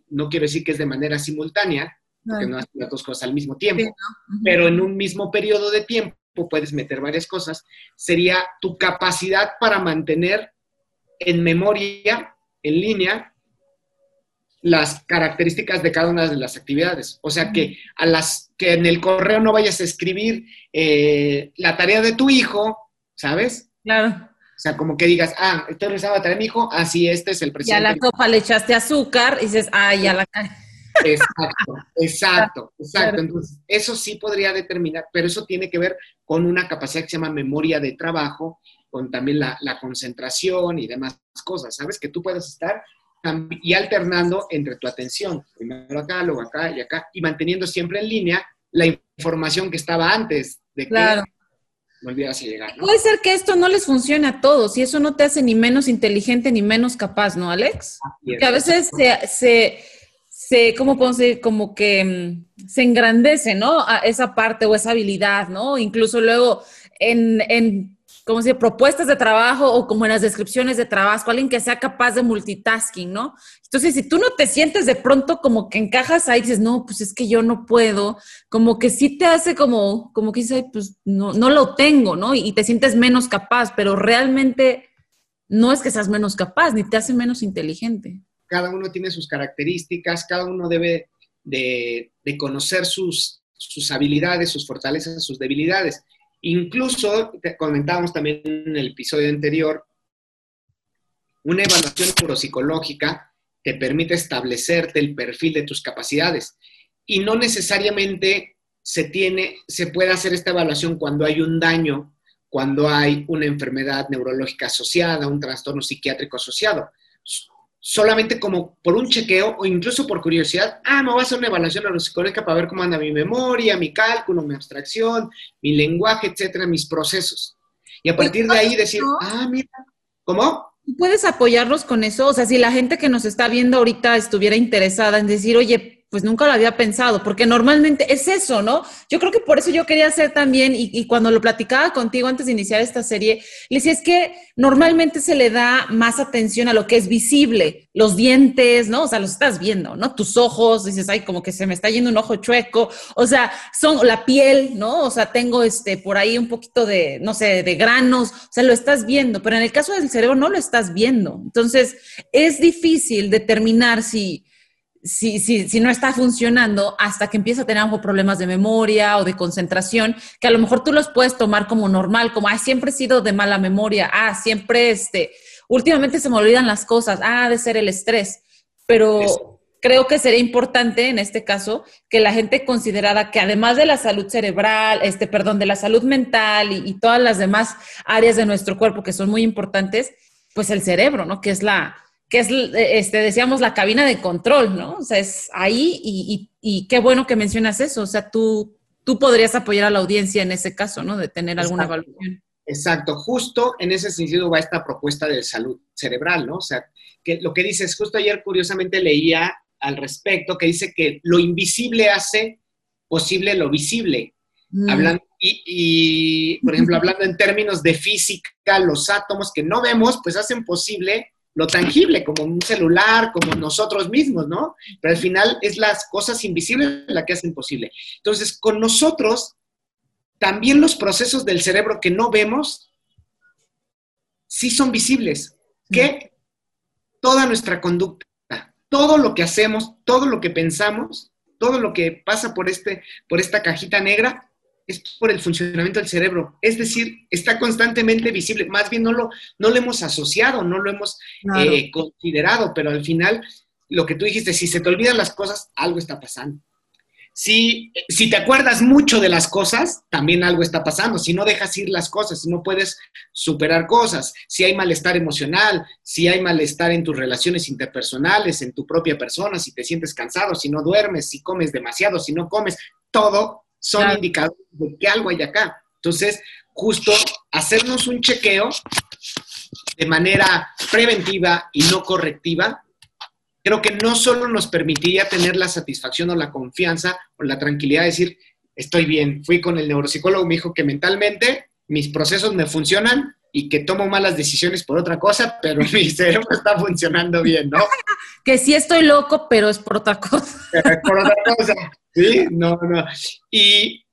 no quiero decir que es de manera simultánea, porque no haces las dos cosas al mismo tiempo, pero en un mismo periodo de tiempo puedes meter varias cosas, sería tu capacidad para mantener en memoria, en línea, las características de cada una de las actividades. O sea, que a las que en el correo no vayas a escribir eh, la tarea de tu hijo, ¿sabes? Claro. O sea, como que digas, ah, estoy revisando a mi hijo, así este es el presidente. Ya la copa le echaste azúcar y dices, ah, ya la Exacto, exacto, exacto. Entonces, eso sí podría determinar, pero eso tiene que ver con una capacidad que se llama memoria de trabajo, con también la, la concentración y demás cosas, ¿sabes? Que tú puedes estar y alternando entre tu atención, primero acá, luego acá y acá, y manteniendo siempre en línea la información que estaba antes de que claro llegar. Puede ser que esto no les funcione a todos y eso no te hace ni menos inteligente ni menos capaz, ¿no, Alex? Que a veces se, se, se ¿cómo podemos decir? Como que mm, se engrandece, ¿no? A esa parte o esa habilidad, ¿no? Incluso luego en, en como si propuestas de trabajo o como en las descripciones de trabajo, alguien que sea capaz de multitasking, ¿no? Entonces, si tú no te sientes de pronto como que encajas ahí, dices, no, pues es que yo no puedo, como que sí te hace como, como que dices, pues no, no lo tengo, ¿no? Y, te sientes menos capaz, pero realmente no es que seas menos capaz, ni te hace menos inteligente. Cada uno tiene sus características, cada uno debe de, de conocer sus, sus habilidades, sus fortalezas, sus debilidades. Incluso, comentábamos también en el episodio anterior, una evaluación neuropsicológica te permite establecerte el perfil de tus capacidades. Y no necesariamente se tiene, se puede hacer esta evaluación cuando hay un daño, cuando hay una enfermedad neurológica asociada, un trastorno psiquiátrico asociado solamente como por un chequeo o incluso por curiosidad, ah, me voy a hacer una evaluación neuropsicológica para ver cómo anda mi memoria, mi cálculo, mi abstracción, mi lenguaje, etcétera, mis procesos. Y a partir de ahí decir, ah, mira, ¿cómo? ¿Puedes apoyarlos con eso? O sea, si la gente que nos está viendo ahorita estuviera interesada en decir, oye, pues nunca lo había pensado, porque normalmente es eso, ¿no? Yo creo que por eso yo quería hacer también, y, cuando lo platicaba contigo antes de iniciar esta serie, le decía, es que normalmente se le da más atención a lo que es visible, los dientes, ¿no? O sea, los estás viendo, ¿no? Tus ojos, dices, ay, como que se me está yendo un ojo chueco, o sea, son la piel, ¿no? O sea, tengo este, por ahí un poquito de, no sé, de granos, o sea, lo estás viendo, pero en el caso del cerebro no lo estás viendo. Entonces, es difícil determinar si si, si, si, no está funcionando hasta que empieza a tener algo problemas de memoria o de concentración, que a lo mejor tú los puedes tomar como normal, como, ah, siempre he sido de mala memoria, ah, siempre, este, últimamente se me olvidan las cosas, ah, de ser el estrés, pero creo que sería importante en este caso que la gente considerara que además de la salud cerebral, este, perdón, de la salud mental y, y todas las demás áreas de nuestro cuerpo que son muy importantes, pues el cerebro, ¿no? Que es la, que es, este, decíamos, la cabina de control, ¿no? O sea, es ahí y, y, qué bueno que mencionas eso. O sea, tú, tú podrías apoyar a la audiencia en ese caso, ¿no? De tener alguna evaluación. Exacto, justo en ese sentido va esta propuesta de salud cerebral, ¿no? O sea, que lo que dices, justo ayer curiosamente leía al respecto, que dice que lo invisible hace posible lo visible, mm. hablando y, por ejemplo, hablando en términos de física, los átomos que no vemos, pues hacen posible lo tangible, como un celular, como nosotros mismos, ¿no? Pero al final es las cosas invisibles las que hacen posible. Entonces, con nosotros, también los procesos del cerebro que no vemos, sí son visibles, que toda nuestra conducta, todo lo que hacemos, todo lo que pensamos, todo lo que pasa por, este, por esta cajita negra, es por el funcionamiento del cerebro. Es decir, está constantemente visible. Más bien no lo, no lo hemos asociado, no lo hemos eh, considerado, pero al final, lo que tú dijiste, si se te olvidan las cosas, algo está pasando. Si, si te acuerdas mucho de las cosas, también algo está pasando. Si no dejas ir las cosas, si no puedes superar cosas, si hay malestar emocional, si hay malestar en tus relaciones interpersonales, en tu propia persona, si te sientes cansado, si no duermes, si comes demasiado, si no comes, todo son indicadores de que algo hay acá. Entonces, justo hacernos un chequeo de manera preventiva y no correctiva, creo que no solo nos permitiría tener la satisfacción o la confianza o la tranquilidad de decir, estoy bien, fui con el neuropsicólogo, me dijo que mentalmente mis procesos me funcionan y que tomo malas decisiones por otra cosa, pero mi cerebro está funcionando bien, ¿no? que sí estoy loco, pero es por otra cosa. por otra cosa. Sí, no, no. Y,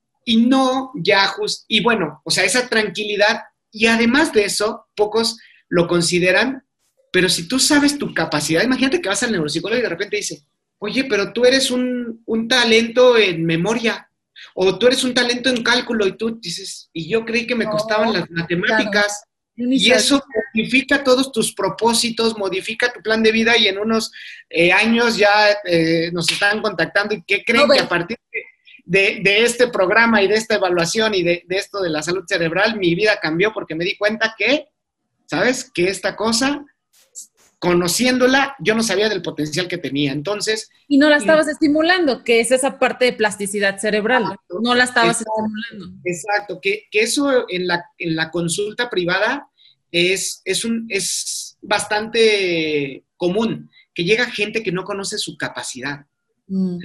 no ya just, y bueno, o sea, esa tranquilidad, y además de eso, pocos lo consideran, pero si tú sabes tu capacidad, imagínate que vas al neuropsicólogo y de repente dice, oye, pero tú eres un, talento en memoria, o tú eres un talento en cálculo, y tú dices, y yo creí que me costaban las matemáticas. Y eso modifica todos tus propósitos, modifica tu plan de vida y en unos eh, años ya eh, nos están contactando y qué creen que a partir de, este programa y de esta evaluación y de, esto de la salud cerebral, mi vida cambió porque me di cuenta que, ¿sabes? Que esta cosa, conociéndola, yo no sabía del potencial que tenía. Entonces... Y no la estabas estimulando, que es esa parte de plasticidad cerebral. no la estabas estimulando. Exacto, que, que eso en la, en la consulta privada es, es, un, es bastante común, que llega gente que no conoce su capacidad. Mm.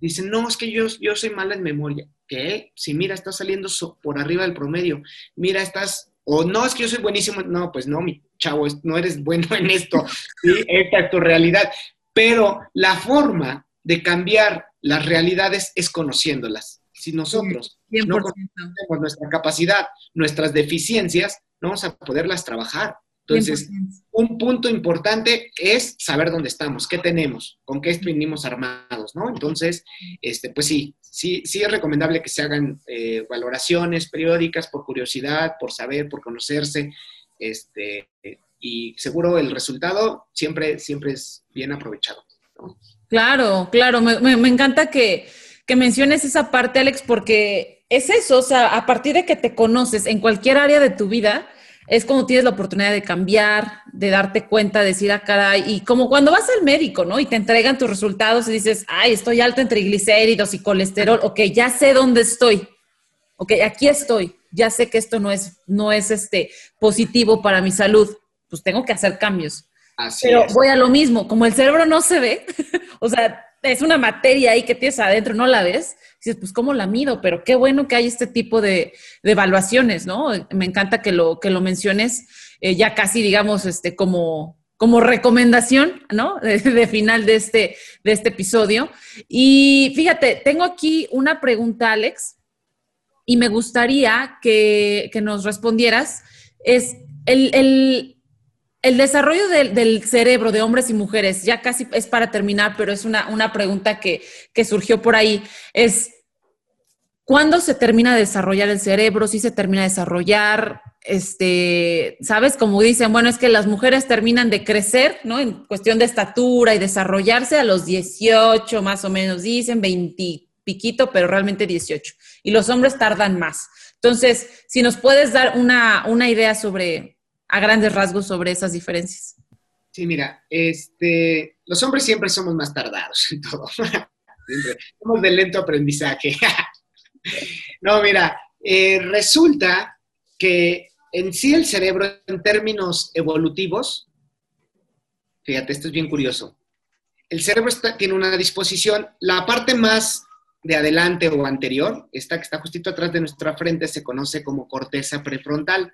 Dicen, no, es que yo, yo soy mala en memoria. ¿Qué? Si mira, estás saliendo por arriba del promedio. Mira, estás... O no, es que yo soy buenísimo. No, pues no, mi chavo, no eres bueno en esto. Esta es tu realidad. Pero la forma de cambiar las realidades es conociéndolas. Si nosotros no conocemos nuestra capacidad, nuestras deficiencias, vamos a poderlas trabajar. Entonces, un punto importante es saber dónde estamos, qué tenemos, con qué venimos armados, ¿no? Entonces, este, pues sí, sí, sí es recomendable que se hagan eh, valoraciones periódicas por curiosidad, por saber, por conocerse, este, y seguro el resultado siempre, siempre es bien aprovechado. Claro, claro, me, me encanta que, que menciones esa parte, Alex, porque es eso, o sea, a partir de que te conoces en cualquier área de tu vida, es como tienes la oportunidad de cambiar, de darte cuenta, de decir, a ah, y como cuando vas al médico, ¿no? Y te entregan tus resultados y dices, ay, estoy alto en triglicéridos y colesterol, ok, ya sé dónde estoy, ok, aquí estoy, ya sé que esto no es, no es este, positivo para mi salud, pues tengo que hacer cambios. Así Pero voy a lo mismo, como el cerebro no se ve, o sea, es una materia ahí que tienes adentro, no la ves, dices, pues ¿cómo la mido? Pero qué bueno que hay este tipo de, evaluaciones, ¿no? Me encanta que lo, que lo menciones eh, ya casi, digamos, este, como, como recomendación, ¿no? De, final de este, de este episodio. Y fíjate, tengo aquí una pregunta, Alex, y me gustaría que, nos respondieras. Es el el desarrollo del, cerebro de hombres y mujeres, ya casi es para terminar, pero es una, pregunta que, surgió por ahí, es ¿cuándo se termina de desarrollar el cerebro? ¿Si se termina de desarrollar? Este, ¿sabes? Como dicen, bueno, es que las mujeres terminan de crecer, ¿no? En cuestión de estatura y desarrollarse a los 18 más o menos, dicen 20 piquito, pero realmente 18. Y los hombres tardan más. Entonces, si nos puedes dar una, una idea sobre, a grandes rasgos sobre esas diferencias. Sí, mira, este, los hombres siempre somos más tardados en todo. somos de lento aprendizaje. no, mira, eh, resulta que en sí el cerebro, en términos evolutivos, fíjate, esto es bien curioso. El cerebro tiene una disposición, la parte más de adelante o anterior, esta que está justito atrás de nuestra frente, se conoce como corteza prefrontal.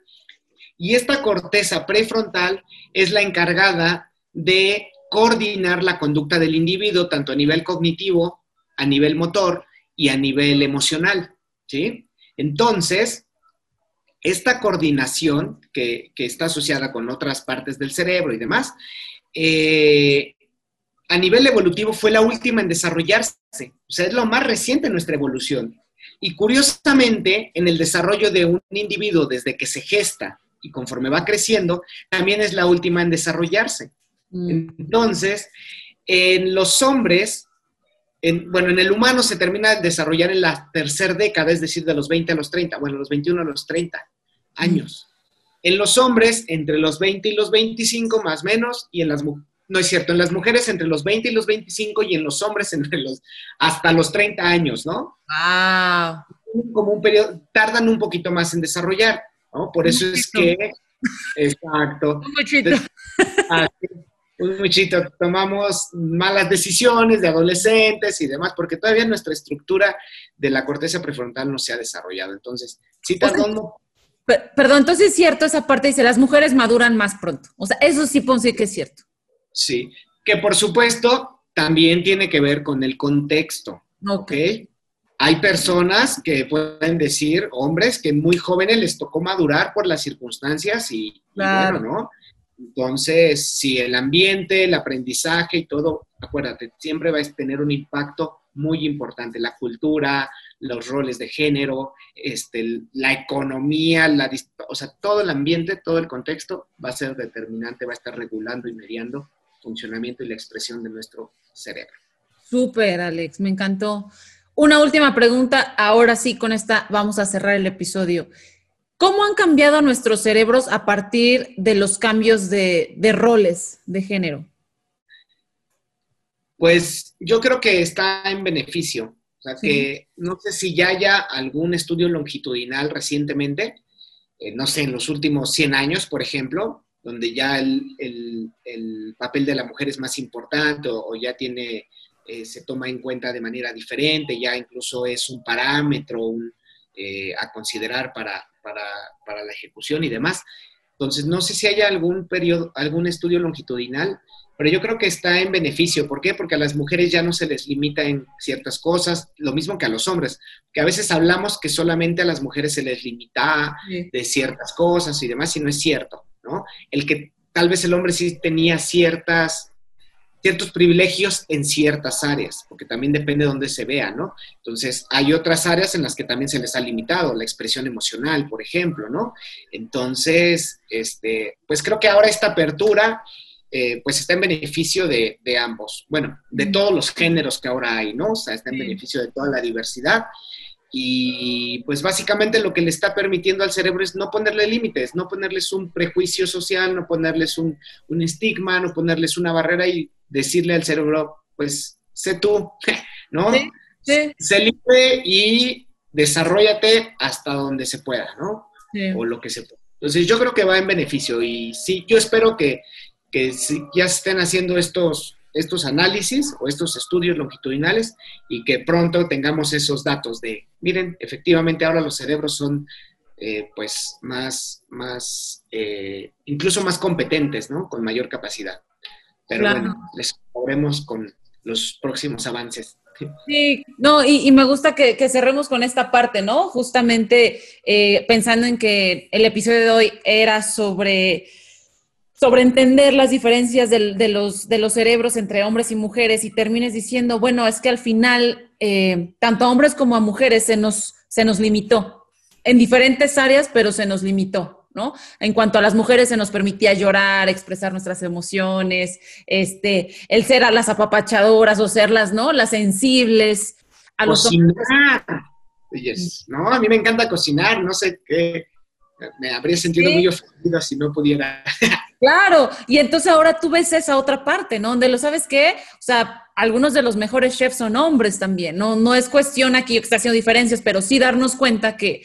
Y esta corteza prefrontal es la encargada de coordinar la conducta del individuo, tanto a nivel cognitivo, a nivel motor y a nivel emocional. ¿sí? Entonces, esta coordinación que, está asociada con otras partes del cerebro y demás, eh, a nivel evolutivo fue la última en desarrollarse. O sea, es lo más reciente en nuestra evolución. Y curiosamente, en el desarrollo de un individuo desde que se gesta y conforme va creciendo, también es la última en desarrollarse. Mm. Entonces, en los hombres, bueno, en el humano se termina de desarrollar en la tercera década, es decir, de los 20 a los 30, bueno, los 21 a los 30 años. En los hombres, entre los 20 y los 25 más o menos, y en las no es cierto, en las mujeres entre los 20 y los 25 y en los hombres entre los hasta los 30 años, ¿no? Ah. Como un periodo, tardan un poquito más en desarrollar, ¿no? Por eso es que, exacto. Un muchito. un muchito, tomamos malas decisiones de adolescentes y demás, porque todavía nuestra estructura de la corteza prefrontal no se ha desarrollado. Entonces, sí tardó Perdón, entonces es cierto esa parte, dice, las mujeres maduran más pronto. O sea, eso sí ponce que es cierto. Sí, que por supuesto también tiene que ver con el contexto. Ok. Hay personas que pueden decir, hombres, que muy jóvenes les tocó madurar por las circunstancias y, claro. ¿no? Entonces, si el ambiente, el aprendizaje y todo, acuérdate, siempre va a tener un impacto muy importante. La cultura, los roles de género, este, la economía, la, o sea, todo el ambiente, todo el contexto va a ser determinante, va a estar regulando y mediando funcionamiento y la expresión de nuestro cerebro. Súper, Alex, me encantó. Una última pregunta, ahora sí, con esta vamos a cerrar el episodio. ¿Cómo han cambiado nuestros cerebros a partir de los cambios de, de roles de género? Pues yo creo que está en beneficio. O sea, que no sé si ya haya algún estudio longitudinal recientemente, eh, no sé, en los últimos 100 años, por ejemplo, donde ya el, papel de la mujer es más importante o, ya tiene, eh, se toma en cuenta de manera diferente, ya incluso es un parámetro eh, a considerar para, para, para, la ejecución y demás. Entonces, no sé si haya algún periodo, algún estudio longitudinal pero yo creo que está en beneficio. ¿Por qué? Porque a las mujeres ya no se les limita en ciertas cosas, lo mismo que a los hombres, que a veces hablamos que solamente a las mujeres se les limita de ciertas cosas y demás, y no es cierto, ¿no? El que tal vez el hombre sí tenía ciertas, ciertos privilegios en ciertas áreas, porque también depende de dónde se vea, ¿no? Entonces, hay otras áreas en las que también se les ha limitado, la expresión emocional, por ejemplo, ¿no? Entonces, este, pues creo que ahora esta apertura eh, pues está en beneficio de, ambos, bueno, de todos los géneros que ahora hay, ¿no? O sea, está en beneficio de toda la diversidad. Y pues básicamente lo que le está permitiendo al cerebro es no ponerle límites, no ponerles un prejuicio social, no ponerles un, estigma, no ponerles una barrera y decirle al cerebro, pues sé tú, ¿no? Sí, Sé libre y desarrollate hasta donde se pueda, ¿no? O lo que se pueda. Entonces yo creo que va en beneficio y sí, yo espero que, que ya estén haciendo estos, estos análisis o estos estudios longitudinales y que pronto tengamos esos datos de, miren, efectivamente ahora los cerebros son eh, pues más, más eh, incluso más competentes, ¿no? Con mayor capacidad. Pero bueno, les veremos con los próximos avances. Sí, no, y, me gusta que, cerremos con esta parte, ¿no? Justamente eh, pensando en que el episodio de hoy era sobre sobre entender las diferencias de, los, de los cerebros entre hombres y mujeres y termines diciendo, bueno, es que al final, eh, tanto a hombres como a mujeres se nos, se nos limitó en diferentes áreas, pero se nos limitó, ¿no? En cuanto a las mujeres se nos permitía llorar, expresar nuestras emociones, este, el ser a las apapachadoras o ser las, ¿no? Las sensibles. A cocinar. Los no, a mí me encanta cocinar, no sé qué. Me habría sentido muy ofendido si no pudiera. Claro, y entonces ahora tú ves esa otra parte, ¿no? Donde lo sabes qué, o sea, algunos de los mejores chefs son hombres también, no, no es cuestión aquí que está haciendo diferencias, pero sí darnos cuenta que,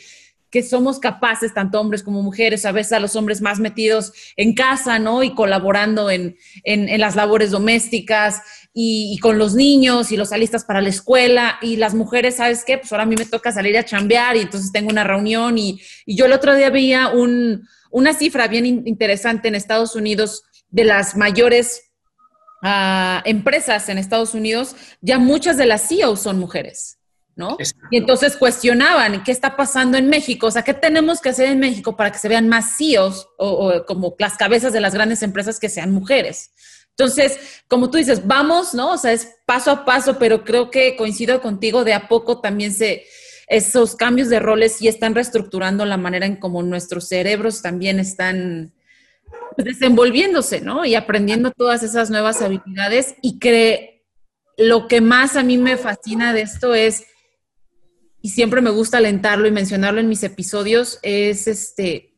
que somos capaces, tanto hombres como mujeres, a veces a los hombres más metidos en casa, ¿no? Y colaborando en, en, las labores domésticas y, con los niños y los alistas para la escuela. Y las mujeres, ¿sabes qué? Pues ahora a mí me toca salir a chambear y entonces tengo una reunión. Y, y yo el otro día veía un, una cifra bien interesante en Estados Unidos de las mayores uh, empresas en Estados Unidos, ya muchas de las CEOs son mujeres. ¿no? Y entonces cuestionaban qué está pasando en México, o sea, qué tenemos que hacer en México para que se vean más CEOs o, o, como las cabezas de las grandes empresas que sean mujeres. Entonces, como tú dices, vamos, ¿no? O sea, es paso a paso, pero creo que coincido contigo, de a poco también se, esos cambios de roles y están reestructurando la manera en cómo nuestros cerebros también están desenvolviéndose, ¿no? Y aprendiendo todas esas nuevas habilidades y que lo que más a mí me fascina de esto es y siempre me gusta alentarlo y mencionarlo en mis episodios, es este,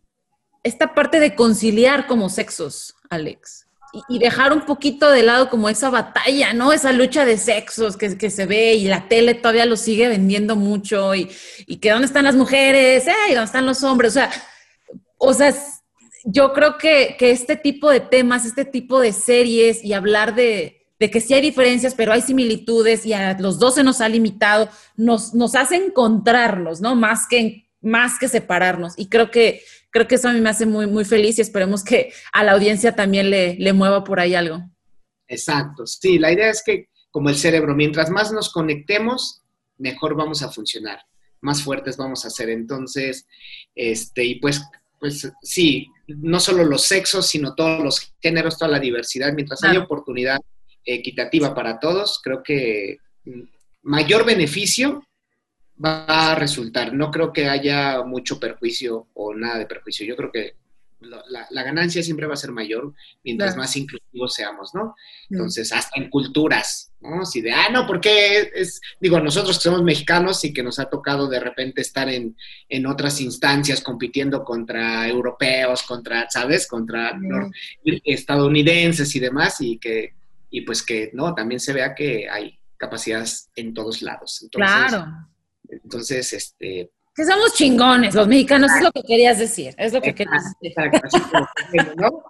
esta parte de conciliar como sexos, Alex. Y, dejar un poquito de lado como esa batalla, ¿no? Esa lucha de sexos que, que se ve y la tele todavía lo sigue vendiendo mucho y, y que dónde están las mujeres, ¿Y dónde están los hombres, o sea, o sea, yo creo que, que este tipo de temas, este tipo de series y hablar de, de que sí hay diferencias, pero hay similitudes y a los dos se nos ha limitado, nos, nos hace encontrarnos, ¿no? Más que, más que separarnos. Y creo que, creo que eso a mí me hace muy, muy feliz y esperemos que a la audiencia también le, le mueva por ahí algo. Exacto, sí, la idea es que como el cerebro, mientras más nos conectemos, mejor vamos a funcionar, más fuertes vamos a ser. Entonces, este, y pues, pues sí, no solo los sexos, sino todos los géneros, toda la diversidad, mientras haya oportunidad equitativa para todos, creo que mayor beneficio va a resultar. No creo que haya mucho perjuicio o nada de perjuicio. Yo creo que la, ganancia siempre va a ser mayor mientras más inclusivos seamos, ¿no? Entonces, hasta en culturas, ¿no? Si de, ah, no, porque es, digo, nosotros que somos mexicanos y que nos ha tocado de repente estar en, en otras instancias compitiendo contra europeos, contra, ¿sabes? Contra estadounidenses y demás, y que y pues que no, también se vea que hay capacidades en todos lados. claro. Entonces, este... Que somos chingones, los mexicanos, es lo que querías decir, es lo que querías decir. ¿no?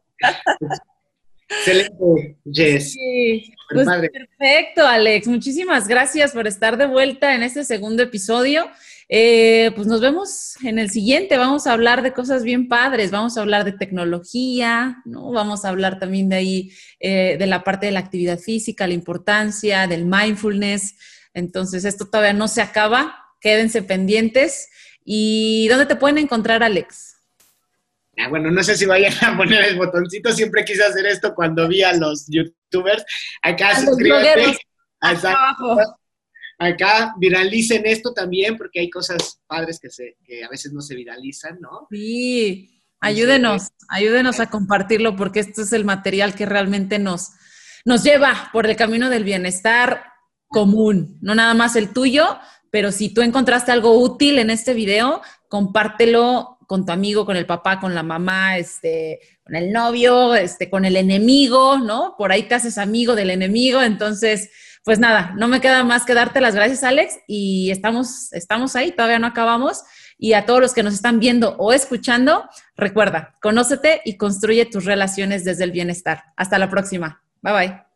Excelente, Jess. Sí, pues perfecto, Alex. Muchísimas gracias por estar de vuelta en este segundo episodio. Eh, pues nos vemos en el siguiente. Vamos a hablar de cosas bien padres. Vamos a hablar de tecnología, ¿no? Vamos a hablar también de ahí, eh, de la parte de la actividad física, la importancia del mindfulness. Entonces, esto todavía no se acaba. Quédense pendientes. ¿Y dónde te pueden encontrar, Alex? Ah, bueno, no sé si vayan a poner el botoncito. Siempre quise hacer esto cuando vi a los youtubers. Acá suscríbete. Abajo acá viralicen esto también, porque hay cosas padres que, se, que a veces no se viralizan, ¿no? Sí, ayúdenos, ayúdenos a compartirlo, porque esto es el material que realmente nos, nos lleva por el camino del bienestar común, no nada más el tuyo, pero si tú encontraste algo útil en este video, compártelo con tu amigo, con el papá, con la mamá, este, con el novio, este, con el enemigo, ¿no? Por ahí te haces amigo del enemigo, entonces pues nada, no me queda más que darte las gracias, Alex, y estamos, estamos ahí, todavía no acabamos. Y a todos los que nos están viendo o escuchando, recuerda, conócete y construye tus relaciones desde el bienestar. Hasta la próxima. Bye bye.